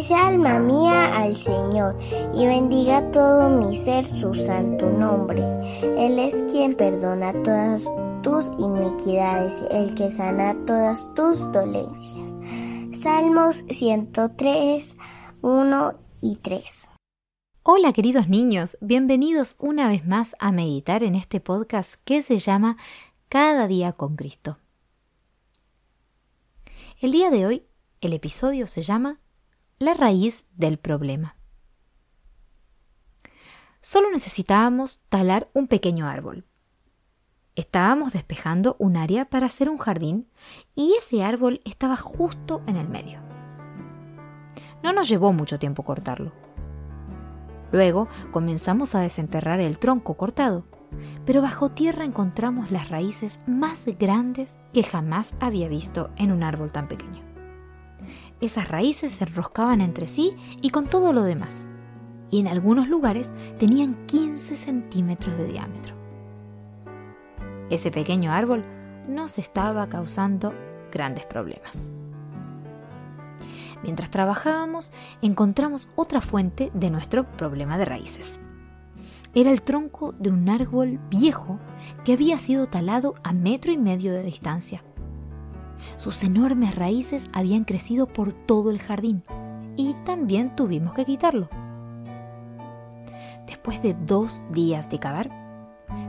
Bendice alma mía al Señor y bendiga todo mi ser su santo nombre. Él es quien perdona todas tus iniquidades, el que sana todas tus dolencias. Salmos 103, 1 y 3. Hola queridos niños, bienvenidos una vez más a meditar en este podcast que se llama Cada día con Cristo. El día de hoy el episodio se llama La raíz del problema. Solo necesitábamos talar un pequeño árbol. Estábamos despejando un área para hacer un jardín y ese árbol estaba justo en el medio. No nos llevó mucho tiempo cortarlo. Luego comenzamos a desenterrar el tronco cortado, pero bajo tierra encontramos las raíces más grandes que jamás había visto en un árbol tan pequeño. Esas raíces se enroscaban entre sí y con todo lo demás, y en algunos lugares tenían 15 centímetros de diámetro. Ese pequeño árbol nos estaba causando grandes problemas. Mientras trabajábamos, encontramos otra fuente de nuestro problema de raíces. Era el tronco de un árbol viejo que había sido talado a metro y medio de distancia. Sus enormes raíces habían crecido por todo el jardín y también tuvimos que quitarlo. Después de dos días de cavar,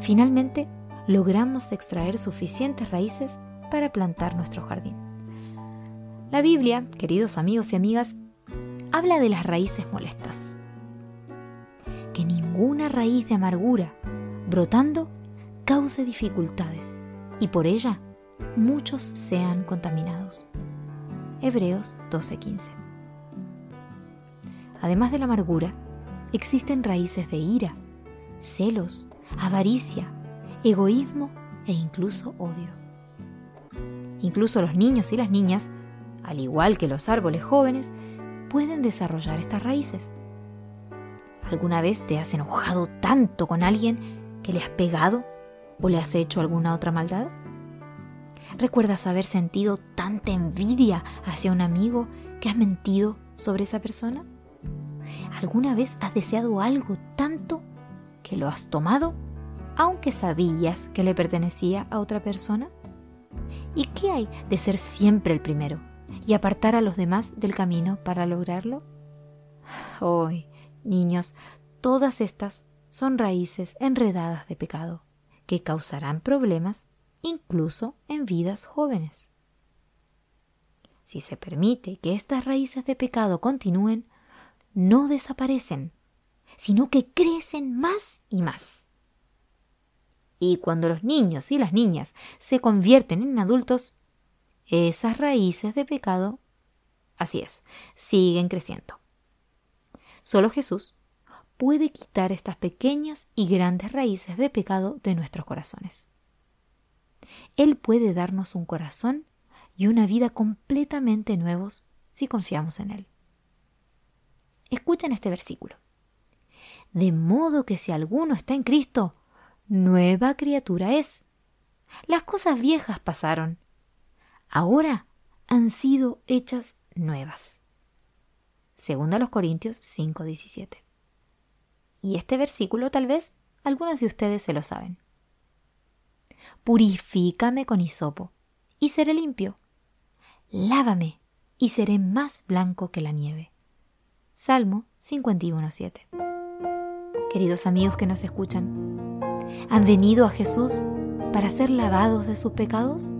finalmente logramos extraer suficientes raíces para plantar nuestro jardín. La Biblia, queridos amigos y amigas, habla de las raíces molestas. Que ninguna raíz de amargura brotando cause dificultades y por ella muchos sean contaminados. Hebreos 12:15. Además de la amargura, existen raíces de ira, celos, avaricia, egoísmo e incluso odio. Incluso los niños y las niñas, al igual que los árboles jóvenes, pueden desarrollar estas raíces. ¿Alguna vez te has enojado tanto con alguien que le has pegado o le has hecho alguna otra maldad? ¿Recuerdas haber sentido tanta envidia hacia un amigo que has mentido sobre esa persona? ¿Alguna vez has deseado algo tanto que lo has tomado aunque sabías que le pertenecía a otra persona? ¿Y qué hay de ser siempre el primero y apartar a los demás del camino para lograrlo? Hoy, niños, todas estas son raíces enredadas de pecado que causarán problemas incluso en vidas jóvenes. Si se permite que estas raíces de pecado continúen, no desaparecen, sino que crecen más y más. Y cuando los niños y las niñas se convierten en adultos, esas raíces de pecado, así es, siguen creciendo. Solo Jesús puede quitar estas pequeñas y grandes raíces de pecado de nuestros corazones. Él puede darnos un corazón y una vida completamente nuevos si confiamos en Él. Escuchen este versículo. De modo que si alguno está en Cristo, nueva criatura es. Las cosas viejas pasaron. Ahora han sido hechas nuevas. Segunda los Corintios 5:17. Y este versículo tal vez algunos de ustedes se lo saben. Purifícame con hisopo, y seré limpio. Lávame, y seré más blanco que la nieve. Salmo 51:7. Queridos amigos que nos escuchan, ¿Han venido a Jesús para ser lavados de sus pecados?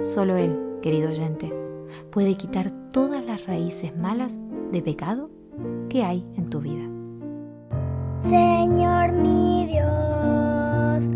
Solo Él, querido oyente, puede quitar todas las raíces malas de pecado que hay en tu vida. Señor mi Dios,